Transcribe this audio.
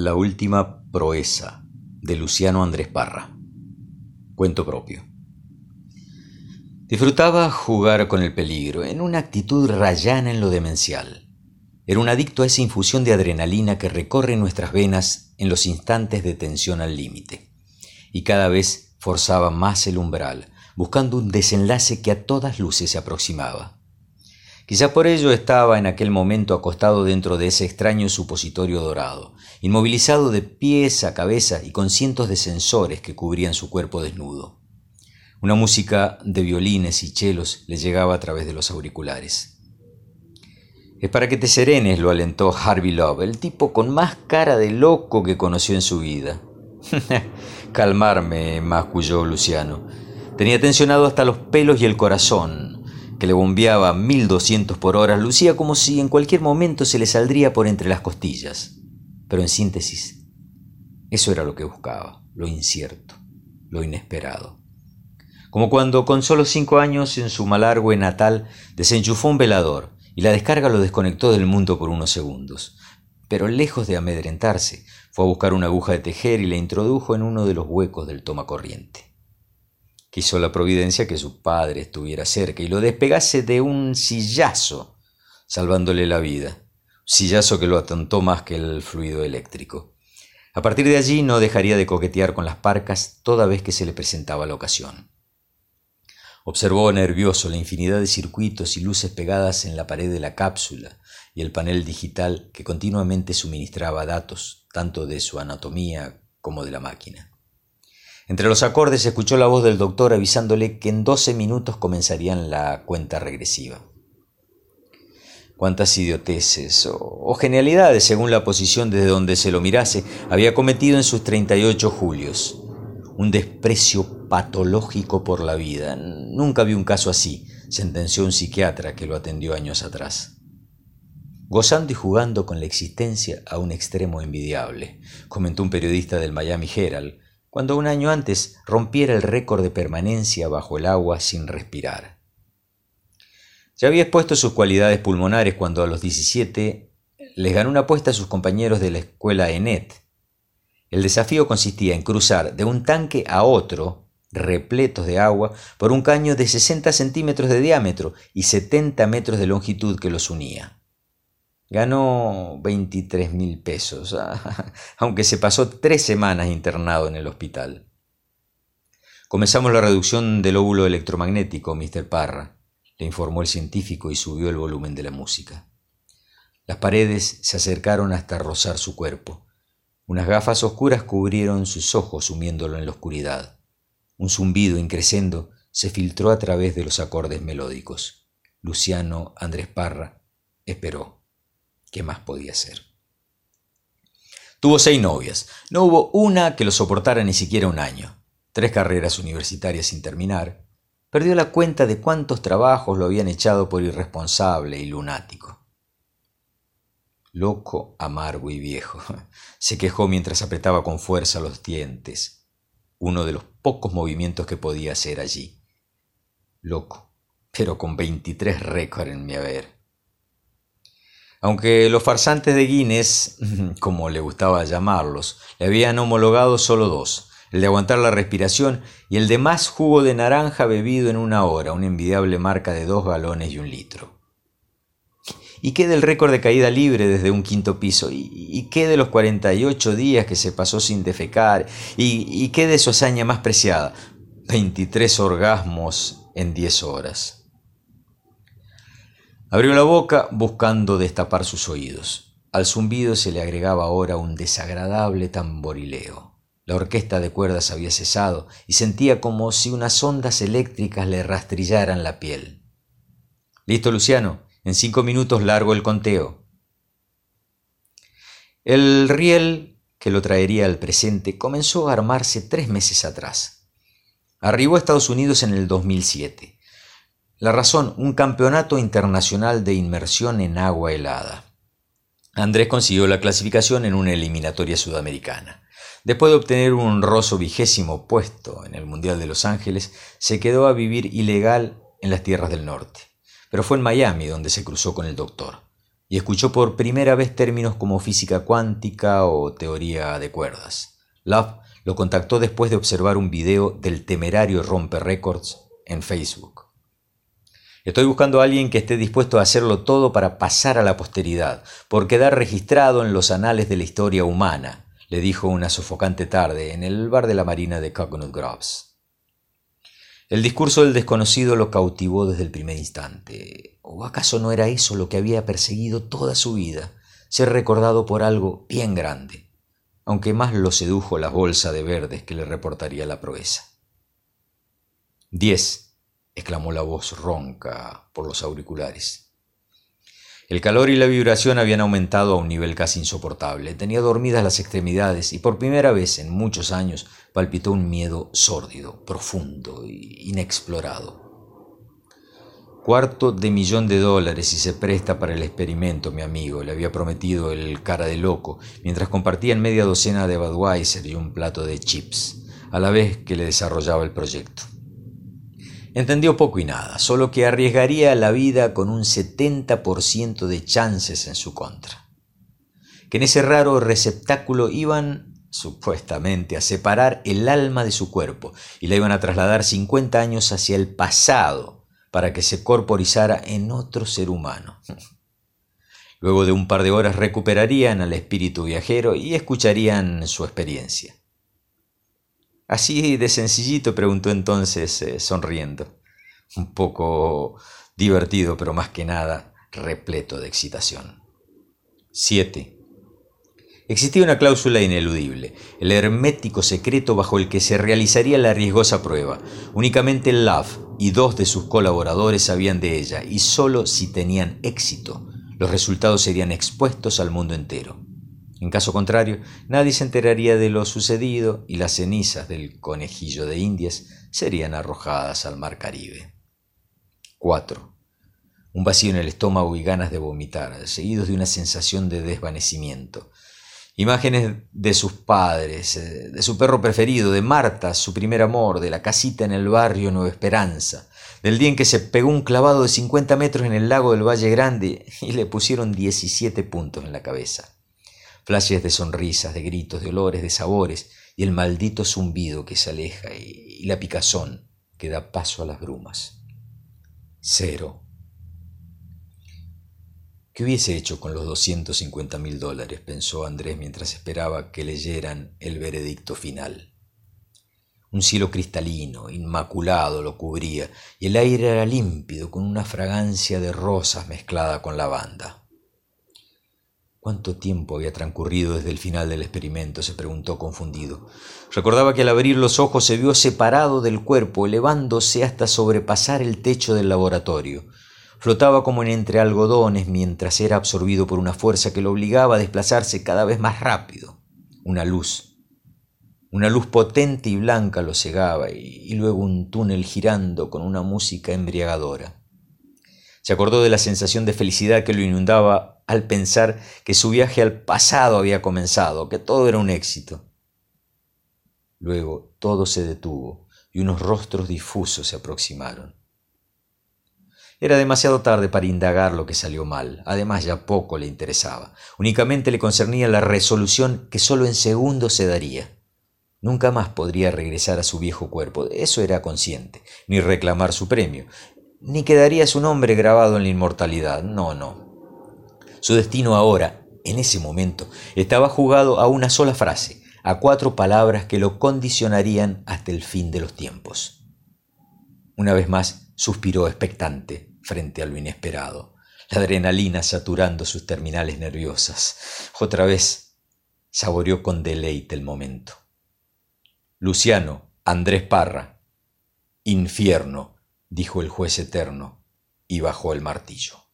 La última proeza de Luciano Andrés Parra. Cuento propio. Disfrutaba jugar con el peligro, en una actitud rayana en lo demencial. Era un adicto a esa infusión de adrenalina que recorre nuestras venas en los instantes de tensión al límite. Y cada vez forzaba más el umbral, buscando un desenlace que a todas luces se aproximaba. Quizá por ello estaba en aquel momento acostado dentro de ese extraño supositorio dorado, inmovilizado de pies a cabeza y con cientos de sensores que cubrían su cuerpo desnudo. Una música de violines y chelos le llegaba a través de los auriculares. Es para que te serenes, lo alentó Harvey Love, el tipo con más cara de loco que conoció en su vida. Calmarme, masculló Luciano. Tenía tensionado hasta los pelos y el corazón que le bombeaba 1200 por hora, lucía como si en cualquier momento se le saldría por entre las costillas. Pero en síntesis, eso era lo que buscaba, lo incierto, lo inesperado. Como cuando con solo cinco años en su malargüe natal desenchufó un velador y la descarga lo desconectó del mundo por unos segundos. Pero lejos de amedrentarse, fue a buscar una aguja de tejer y la introdujo en uno de los huecos del toma corriente. Quiso la providencia que su padre estuviera cerca y lo despegase de un sillazo, salvándole la vida. Sillazo que lo atontó más que el fluido eléctrico. A partir de allí no dejaría de coquetear con las parcas toda vez que se le presentaba la ocasión. Observó nervioso la infinidad de circuitos y luces pegadas en la pared de la cápsula y el panel digital que continuamente suministraba datos, tanto de su anatomía como de la máquina. Entre los acordes escuchó la voz del doctor avisándole que en doce minutos comenzarían la cuenta regresiva. Cuántas idioteces o, genialidades, según la posición desde donde se lo mirase, había cometido en sus 38 julios. Un desprecio patológico por la vida. Nunca vi un caso así, sentenció un psiquiatra que lo atendió años atrás. Gozando y jugando con la existencia a un extremo envidiable, comentó un periodista del Miami Herald, cuando un año antes rompiera el récord de permanencia bajo el agua sin respirar. Ya había expuesto sus cualidades pulmonares cuando a los 17 les ganó una apuesta a sus compañeros de la escuela ENET. El desafío consistía en cruzar de un tanque a otro, repletos de agua, por un caño de 60 centímetros de diámetro y 70 metros de longitud que los unía. Ganó 23 mil pesos, aunque se pasó tres semanas internado en el hospital. Comenzamos la reducción del óvulo electromagnético, Mr. Parra, le informó el científico y subió el volumen de la música. Las paredes se acercaron hasta rozar su cuerpo. Unas gafas oscuras cubrieron sus ojos sumiéndolo en la oscuridad. Un zumbido increscendo se filtró a través de los acordes melódicos. Luciano Andrés Parra esperó. ¿Qué más podía ser? Tuvo seis novias. No hubo una que lo soportara ni siquiera un año. Tres carreras universitarias sin terminar. Perdió la cuenta de cuántos trabajos lo habían echado por irresponsable y lunático. Loco, amargo y viejo. Se quejó mientras apretaba con fuerza los dientes. Uno de los pocos movimientos que podía hacer allí. Loco, pero con veintitrés récords en mi haber. Aunque los farsantes de Guinness, como le gustaba llamarlos, le habían homologado solo dos, el de aguantar la respiración y el de más jugo de naranja bebido en una hora, una envidiable marca de dos galones y un litro. ¿Y qué del récord de caída libre desde un quinto piso? ¿Y, qué de los 48 días que se pasó sin defecar? ¿Y, y qué de su hazaña más preciada? 23 orgasmos en 10 horas. Abrió la boca buscando destapar sus oídos. Al zumbido se le agregaba ahora un desagradable tamborileo. La orquesta de cuerdas había cesado y sentía como si unas ondas eléctricas le rastrillaran la piel. Listo, Luciano. En cinco minutos largo el conteo. El riel que lo traería al presente comenzó a armarse tres meses atrás. Arribó a Estados Unidos en el 2007. La razón, un campeonato internacional de inmersión en agua helada. Andrés consiguió la clasificación en una eliminatoria sudamericana. Después de obtener un honroso vigésimo puesto en el Mundial de Los Ángeles, se quedó a vivir ilegal en las tierras del norte. Pero fue en Miami donde se cruzó con el doctor. y escuchó por primera vez términos como física cuántica o teoría de cuerdas. Love lo contactó después de observar un video del temerario Romper Records en Facebook. Estoy buscando a alguien que esté dispuesto a hacerlo todo para pasar a la posteridad, por quedar registrado en los anales de la historia humana, le dijo una sofocante tarde en el bar de la Marina de Coconut Groves. El discurso del desconocido lo cautivó desde el primer instante. ¿O acaso no era eso lo que había perseguido toda su vida? Ser recordado por algo bien grande, aunque más lo sedujo la bolsa de verdes que le reportaría la proeza. Diez, exclamó la voz ronca por los auriculares. El calor y la vibración habían aumentado a un nivel casi insoportable. Tenía dormidas las extremidades y por primera vez en muchos años palpitó un miedo sórdido, profundo e inexplorado. Cuarto de millón de dólares y se presta para el experimento, mi amigo, le había prometido el cara de loco, mientras compartían media docena de Budweiser y un plato de chips, a la vez que le desarrollaba el proyecto. Entendió poco y nada, solo que arriesgaría la vida con un 70% de chances en su contra. Que en ese raro receptáculo iban, supuestamente, a separar el alma de su cuerpo y la iban a trasladar 50 años hacia el pasado para que se corporizara en otro ser humano. Luego de un par de horas recuperarían al espíritu viajero y escucharían su experiencia. Así de sencillito, preguntó entonces, eh, sonriendo. Un poco divertido, pero más que nada repleto de excitación. 7. Existía una cláusula ineludible, el hermético secreto bajo el que se realizaría la riesgosa prueba. Únicamente Love y dos de sus colaboradores sabían de ella, y sólo si tenían éxito, los resultados serían expuestos al mundo entero. En caso contrario, nadie se enteraría de lo sucedido y las cenizas del conejillo de Indias serían arrojadas al mar Caribe. 4. Un vacío en el estómago y ganas de vomitar, seguidos de una sensación de desvanecimiento. Imágenes de sus padres, eh, de su perro preferido, de Marta, su primer amor, de la casita en el barrio Nueva Esperanza, del día en que se pegó un clavado de 50 metros en el lago del Valle Grande y le pusieron 17 puntos en la cabeza flashes de sonrisas, de gritos, de olores, de sabores, y el maldito zumbido que se aleja y, la picazón que da paso a las brumas. Cero. ¿Qué hubiese hecho con los 250 mil dólares? pensó Andrés mientras esperaba que leyeran el veredicto final. Un cielo cristalino, inmaculado, lo cubría, y el aire era límpido, con una fragancia de rosas mezclada con lavanda. ¿Cuánto tiempo había transcurrido desde el final del experimento? se preguntó confundido. Recordaba que al abrir los ojos se vio separado del cuerpo, elevándose hasta sobrepasar el techo del laboratorio. Flotaba como en entre algodones mientras era absorbido por una fuerza que lo obligaba a desplazarse cada vez más rápido. Una luz. Una luz potente y blanca lo cegaba y, luego un túnel girando con una música embriagadora. Se acordó de la sensación de felicidad que lo inundaba al pensar que su viaje al pasado había comenzado, que todo era un éxito. Luego todo se detuvo y unos rostros difusos se aproximaron. Era demasiado tarde para indagar lo que salió mal, además ya poco le interesaba, únicamente le concernía la resolución que solo en segundos se daría. Nunca más podría regresar a su viejo cuerpo, eso era consciente, ni reclamar su premio, ni quedaría su nombre grabado en la inmortalidad, no, no, su destino ahora, en ese momento, estaba jugado a una sola frase, a cuatro palabras que lo condicionarían hasta el fin de los tiempos. Una vez más suspiró expectante frente a lo inesperado, la adrenalina saturando sus terminales nerviosas. Otra vez saboreó con deleite el momento. Luciano, Andrés Parra. Infierno, dijo el juez eterno, y bajó el martillo.